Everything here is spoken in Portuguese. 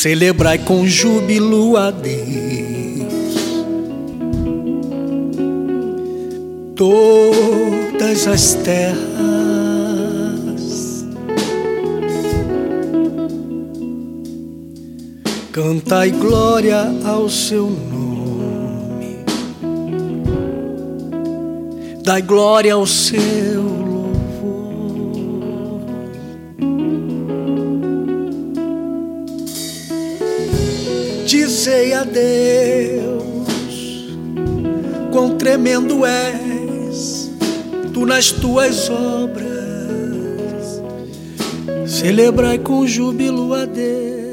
celebrai com júbilo a Deus. Todas as terras cantai glória ao seu nome, dai glória ao seu dizei a Deus quão tremendo és tu nas tuas obras. Celebrai com júbilo a Deus.